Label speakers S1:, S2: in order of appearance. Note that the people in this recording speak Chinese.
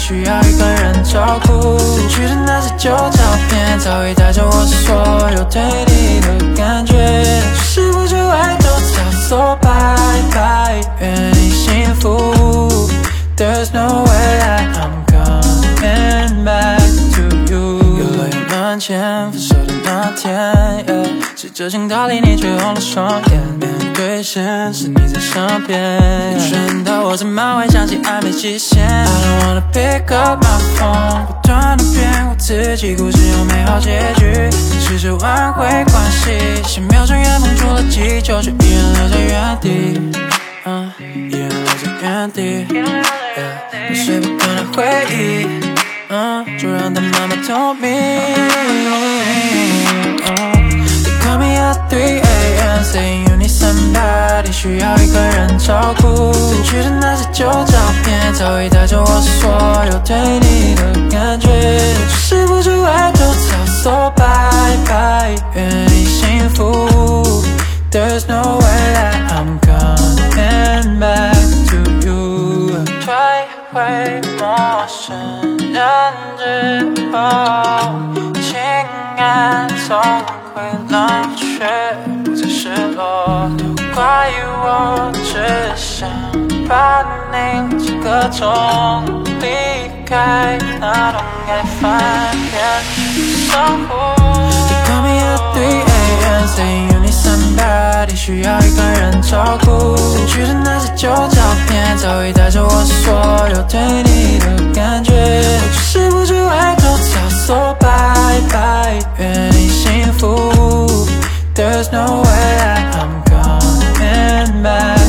S1: 需要一个人照顾。失去的那些旧照片，早已带着我所有对你的感觉。只是不久爱就早说拜拜，愿你幸福。There's no way that I'm coming back to you。游乐园门前分手的那天，yeah, 试着请道理，你却红了双眼。现实，你在身边，眼神到我怎么会想起暧昧期限？I don't wanna pick up my phone，不断的骗我自己，故事有美好结局，试着挽回关系，下秒钟眼蒙住了气球，却依然留在原地。嗯，依然留在原地。Yeah，那睡不断的回忆，嗯，就让它慢慢透明。需要一个人照顾。失去的那些旧照片，早已带走我所有对你的感觉。只是不久爱就早说拜拜，愿你幸福。There's no way that I'm coming back to you。退回陌生人之后，情感从我只想把你几个钟离开，那痛爱翻篇。You call me at 3 a.m. saying you need some body，需要一个人照顾。删去的那些旧照片，早已带着我所有对你的感觉。我就是不是会说早说拜拜，愿你幸福。There's no way I'm。mad